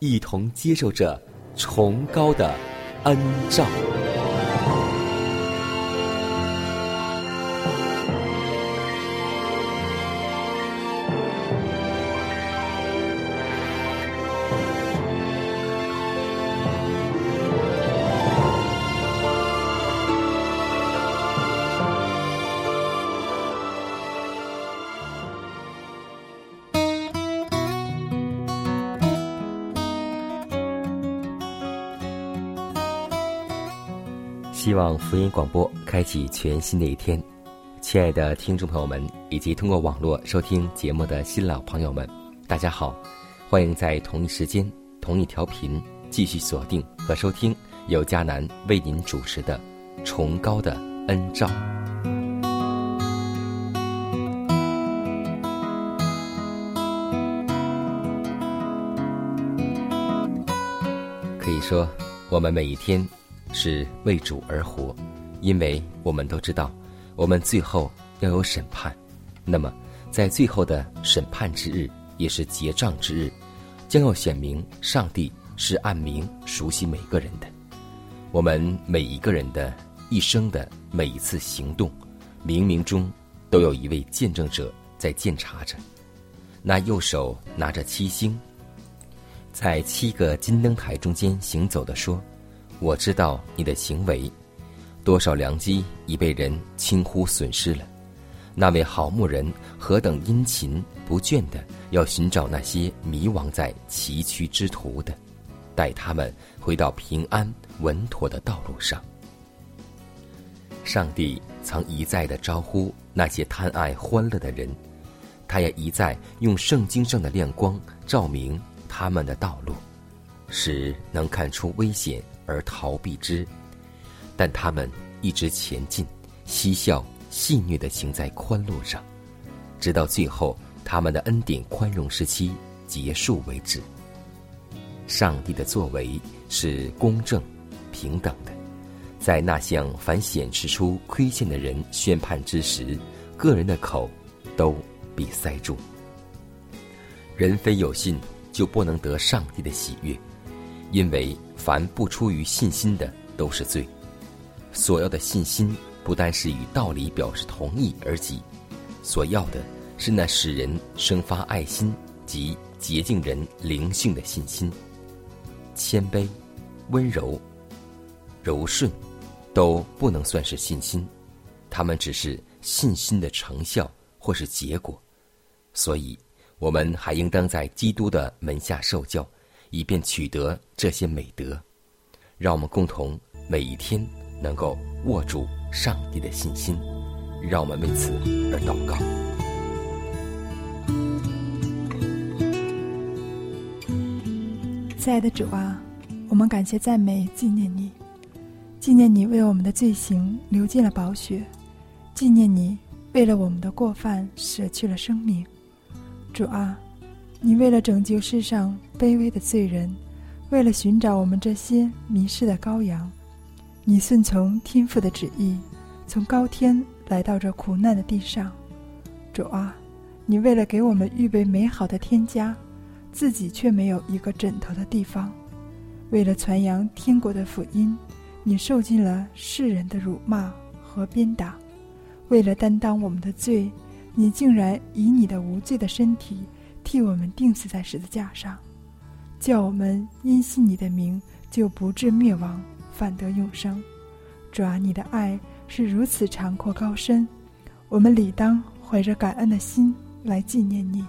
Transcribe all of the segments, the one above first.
一同接受着崇高的恩照。希望福音广播开启全新的一天，亲爱的听众朋友们，以及通过网络收听节目的新老朋友们，大家好！欢迎在同一时间、同一调频继续锁定和收听由迦南为您主持的《崇高的恩照》。可以说，我们每一天是为主而活，因为我们都知道，我们最后要有审判。那么，在最后的审判之日，也是结账之日，将要显明上帝是按名熟悉每个人的。我们每一个人的一生的每一次行动，冥冥中都有一位见证者在监察着。那右手拿着七星。在七个金灯台中间行走的说：“我知道你的行为，多少良机已被人轻忽损失了。那位好牧人何等殷勤不倦的要寻找那些迷惘在崎岖之途的，带他们回到平安稳妥的道路上。上帝曾一再的招呼那些贪爱欢乐的人，他也一再用圣经上的亮光照明。”他们的道路，使能看出危险而逃避之，但他们一直前进，嬉笑戏谑的行在宽路上，直到最后他们的恩典宽容时期结束为止。上帝的作为是公正、平等的，在那向凡显示出亏欠的人宣判之时，个人的口都被塞住。人非有信。就不能得上帝的喜悦，因为凡不出于信心的都是罪。所要的信心不单是与道理表示同意而已，所要的是那使人生发爱心及洁净人灵性的信心。谦卑、温柔、柔顺，都不能算是信心，他们只是信心的成效或是结果。所以。我们还应当在基督的门下受教，以便取得这些美德。让我们共同每一天能够握住上帝的信心，让我们为此而祷告。亲爱的主啊，我们感谢赞美纪念你，纪念你为我们的罪行流尽了宝血，纪念你为了我们的过犯舍去了生命。主啊，你为了拯救世上卑微的罪人，为了寻找我们这些迷失的羔羊，你顺从天父的旨意，从高天来到这苦难的地上。主啊，你为了给我们预备美好的天家，自己却没有一个枕头的地方。为了传扬天国的福音，你受尽了世人的辱骂和鞭打。为了担当我们的罪，你竟然以你的无罪的身体替我们钉死在十字架上，叫我们因信你的名就不至灭亡，反得永生。主啊，你的爱是如此长阔高深，我们理当怀着感恩的心来纪念你，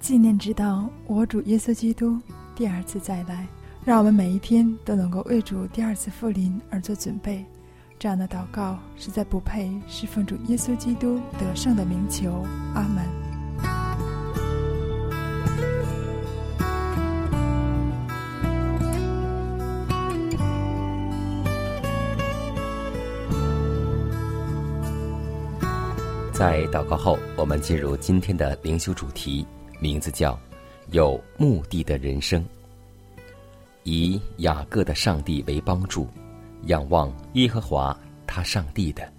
纪念直到我主耶稣基督第二次再来。让我们每一天都能够为主第二次复临而做准备。这样的祷告实在不配侍奉主耶稣基督得胜的名求。阿门。在祷告后，我们进入今天的灵修主题，名字叫“有目的的人生”。以雅各的上帝为帮助，仰望耶和华他上帝的，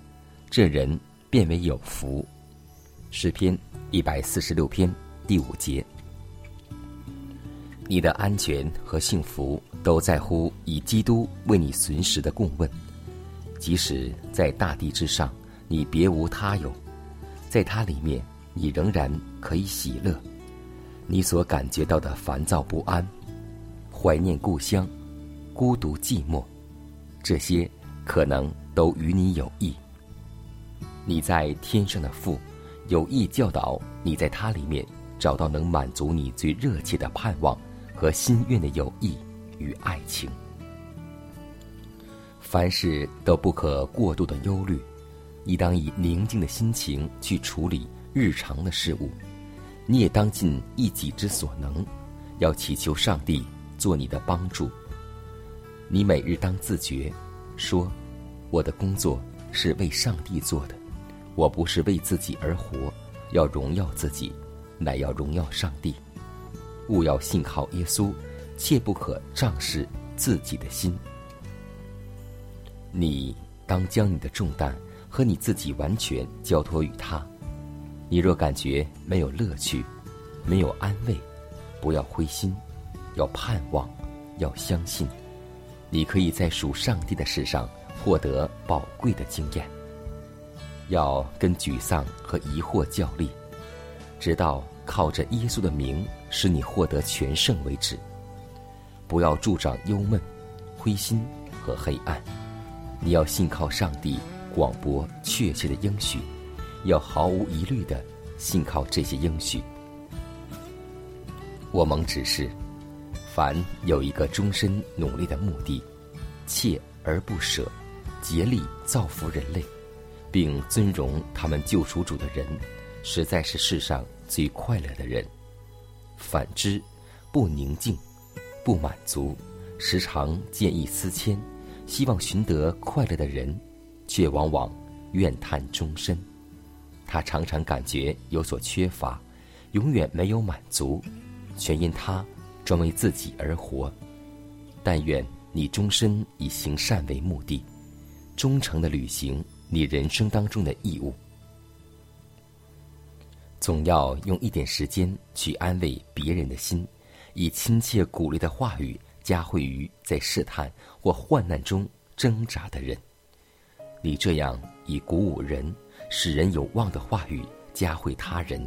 这人变为有福。诗篇一百四十六篇第五节。你的安全和幸福都在乎以基督为你随时的供问，即使在大地之上，你别无他有，在它里面你仍然可以喜乐。你所感觉到的烦躁不安。怀念故乡，孤独寂寞，这些可能都与你有益。你在天上的父有意教导你在它里面找到能满足你最热切的盼望和心愿的友谊与爱情。凡事都不可过度的忧虑，你当以宁静的心情去处理日常的事物。你也当尽一己之所能，要祈求上帝。做你的帮助。你每日当自觉，说：“我的工作是为上帝做的，我不是为自己而活，要荣耀自己，乃要荣耀上帝。勿要信靠耶稣，切不可仗势自己的心。你当将你的重担和你自己完全交托于他。你若感觉没有乐趣，没有安慰，不要灰心。”要盼望，要相信，你可以在属上帝的事上获得宝贵的经验。要跟沮丧和疑惑较力，直到靠着耶稣的名使你获得全胜为止。不要助长忧闷、灰心和黑暗。你要信靠上帝广博确切的应许，要毫无疑虑的信靠这些应许。我蒙指示。凡有一个终身努力的目的，锲而不舍，竭力造福人类，并尊荣他们救赎主的人，实在是世上最快乐的人。反之，不宁静，不满足，时常见异思迁，希望寻得快乐的人，却往往怨叹终身。他常常感觉有所缺乏，永远没有满足，全因他。专为自己而活，但愿你终身以行善为目的，忠诚的履行你人生当中的义务。总要用一点时间去安慰别人的心，以亲切鼓励的话语加惠于在试探或患难中挣扎的人。你这样以鼓舞人、使人有望的话语加惠他人，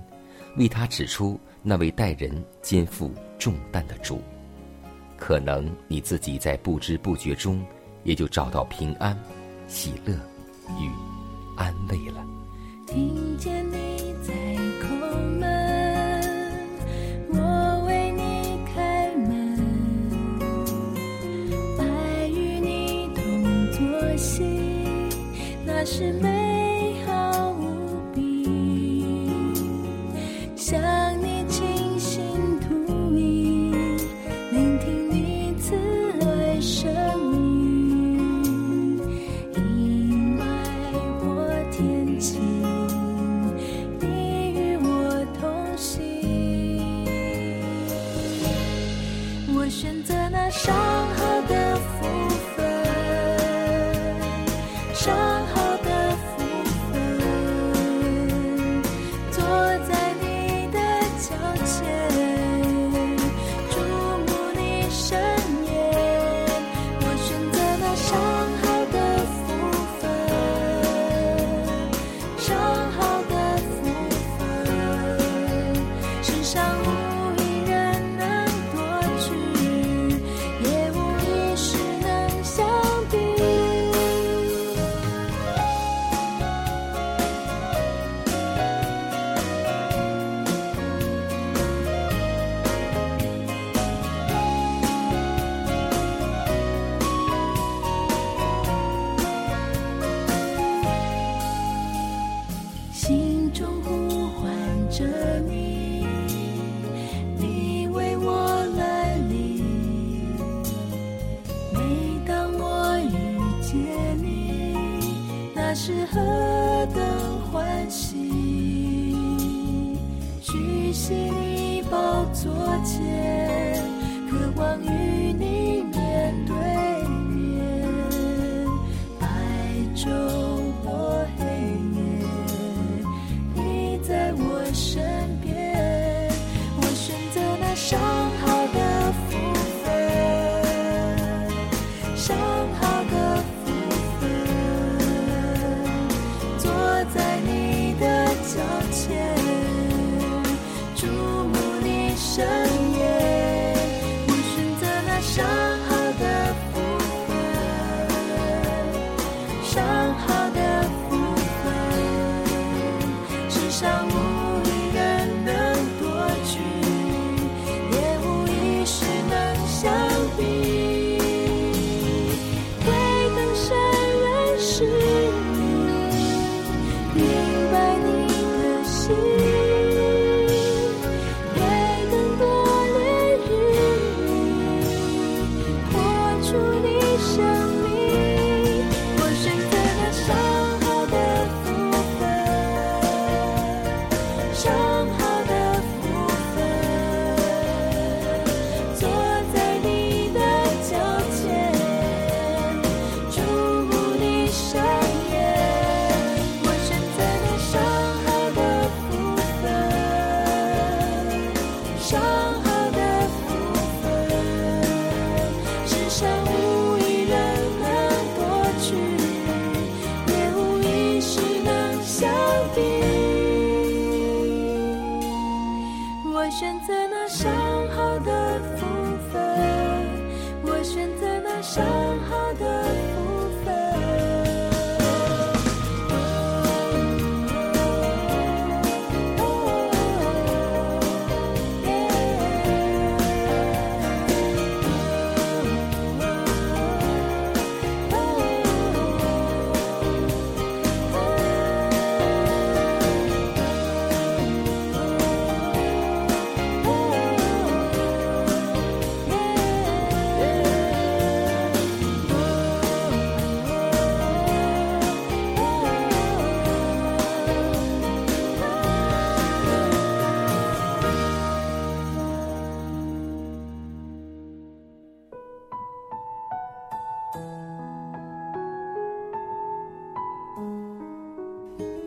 为他指出。那位待人肩负重担的主，可能你自己在不知不觉中也就找到平安、喜乐与安慰了。听见是美那是何等欢喜！举起你宝座前，渴望与你我选择那上好的风范，我选择那上好的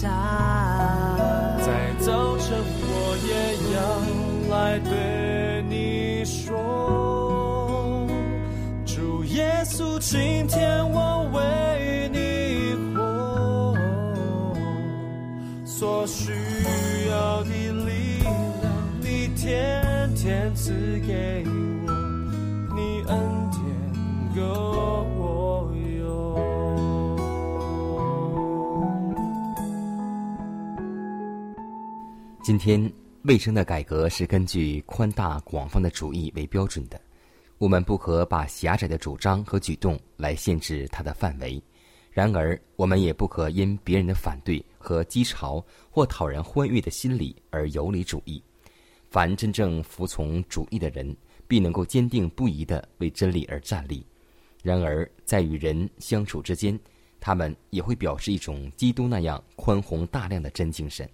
我今天卫生的改革是根据宽大广泛的主义为标准的，我们不可把狭窄的主张和举动来限制它的范围。然而，我们也不可因别人的反对和讥嘲或讨人欢悦的心理而游离主义。凡真正服从主义的人，必能够坚定不移地为真理而站立。然而，在与人相处之间，他们也会表示一种基督那样宽宏大量的真精神。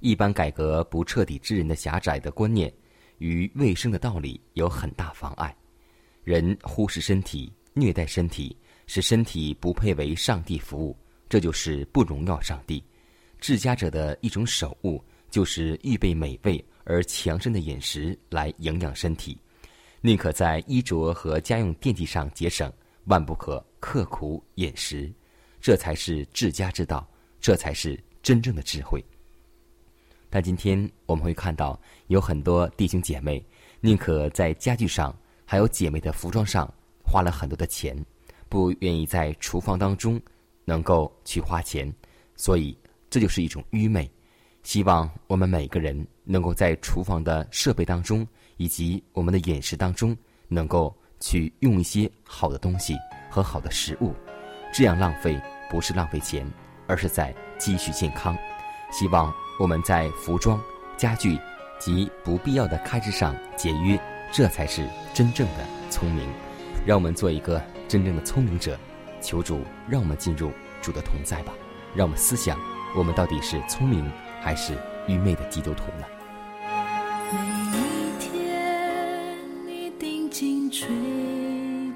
一般改革不彻底之人的狭窄的观念，与卫生的道理有很大妨碍。人忽视身体，虐待身体。使身体不配为上帝服务，这就是不荣耀上帝。治家者的一种手物，就是预备美味而强身的饮食来营养身体，宁可在衣着和家用电器上节省，万不可刻苦饮食。这才是治家之道，这才是真正的智慧。但今天我们会看到，有很多弟兄姐妹宁可在家具上，还有姐妹的服装上花了很多的钱。不愿意在厨房当中能够去花钱，所以这就是一种愚昧。希望我们每个人能够在厨房的设备当中，以及我们的饮食当中，能够去用一些好的东西和好的食物。这样浪费不是浪费钱，而是在积蓄健康。希望我们在服装、家具及不必要的开支上节约，这才是真正的聪明。让我们做一个。真正的聪明者，求主让我们进入主的同在吧。让我们思想，我们到底是聪明还是愚昧的基督徒呢？每一天你定睛垂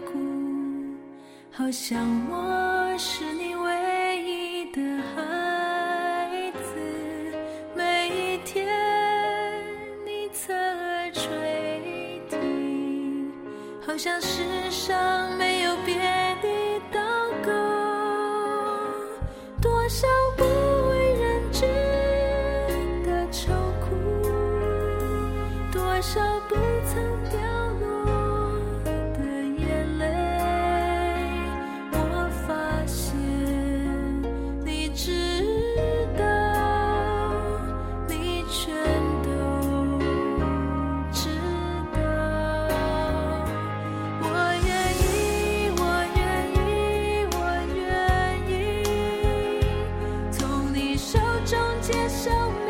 顾，好像我是守护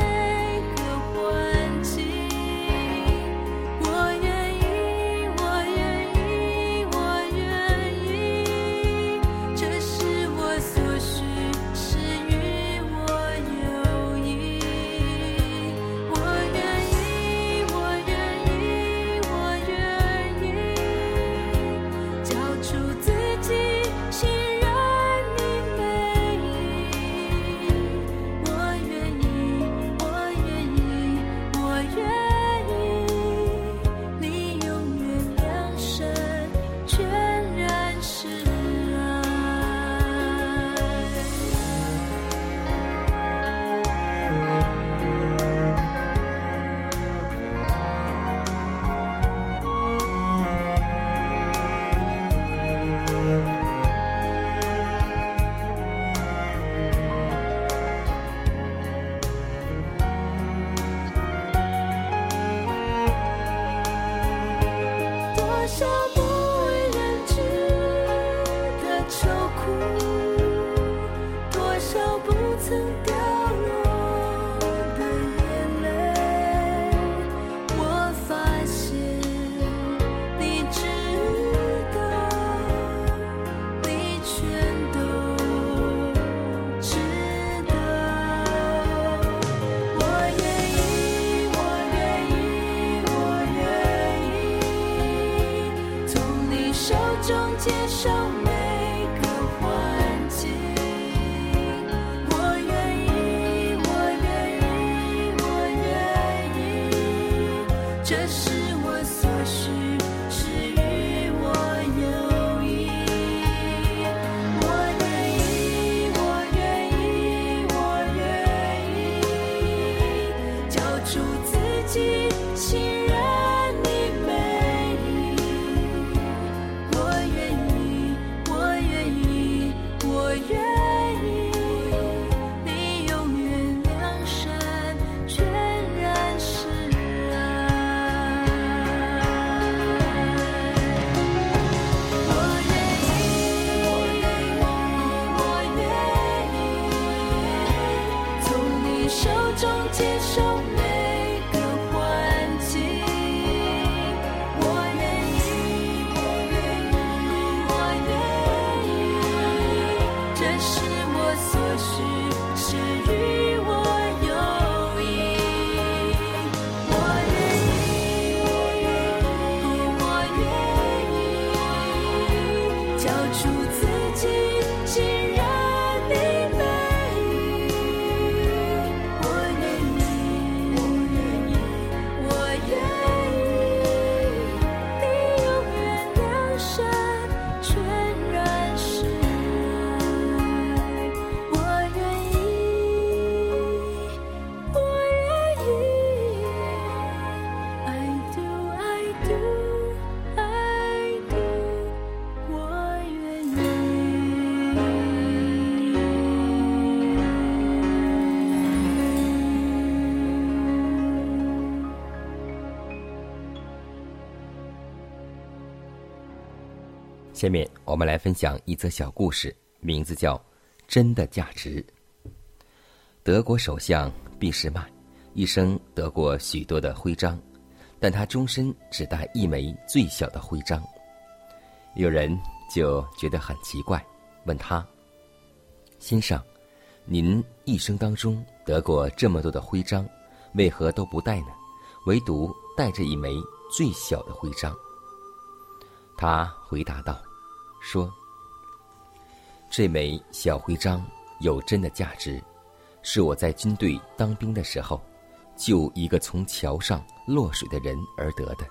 这是下面我们来分享一则小故事，名字叫《真的价值》。德国首相俾什曼一生得过许多的徽章，但他终身只戴一枚最小的徽章。有人就觉得很奇怪，问他：“先生，您一生当中得过这么多的徽章，为何都不戴呢？唯独戴着一枚最小的徽章？”他回答道。说：“这枚小徽章有真的价值，是我在军队当兵的时候，救一个从桥上落水的人而得的。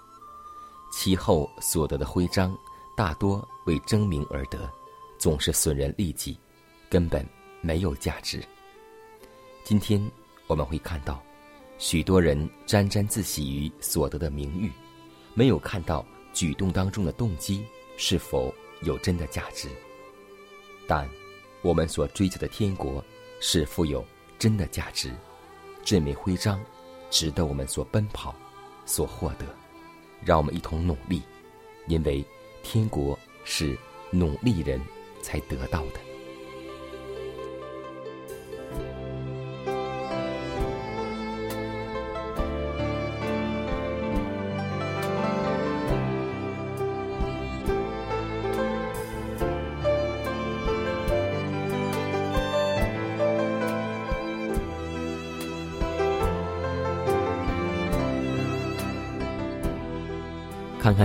其后所得的徽章，大多为争名而得，总是损人利己，根本没有价值。今天我们会看到，许多人沾沾自喜于所得的名誉，没有看到举动当中的动机是否。”有真的价值，但我们所追求的天国是富有真的价值。这枚徽章值得我们所奔跑、所获得。让我们一同努力，因为天国是努力人才得到的。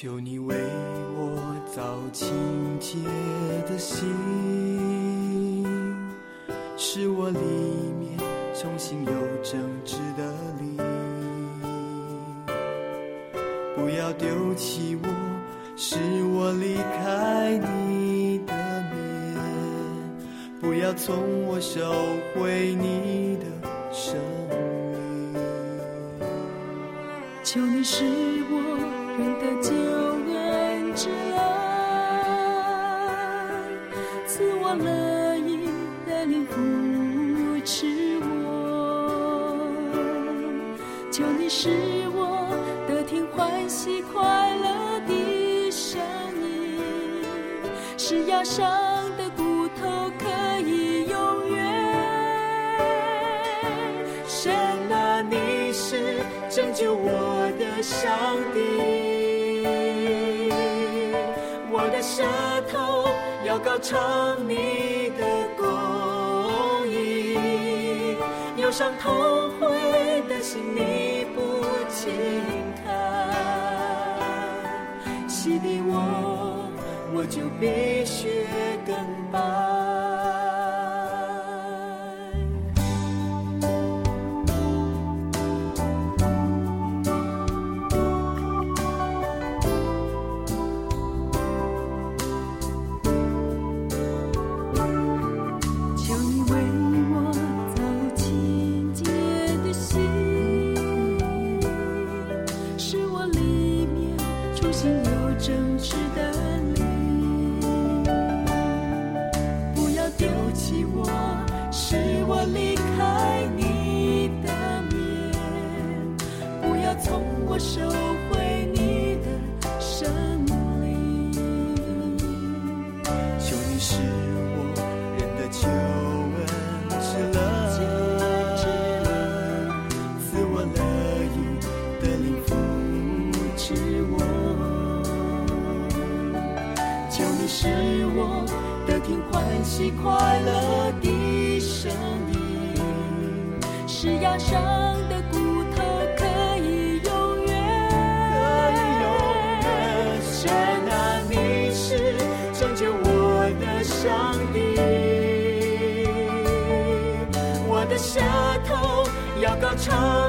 求你为我造清洁的心，使我里面重新有正直的灵。不要丢弃我，使我离开你的面。不要从我收回你的生命。求你使欢喜快乐的声音，是压伤的骨头可以永远。神啊，你是拯救我的上帝。我的舌头要高唱你的公义，忧伤痛悔的心心坎，洗涤我，我就必须更白。唱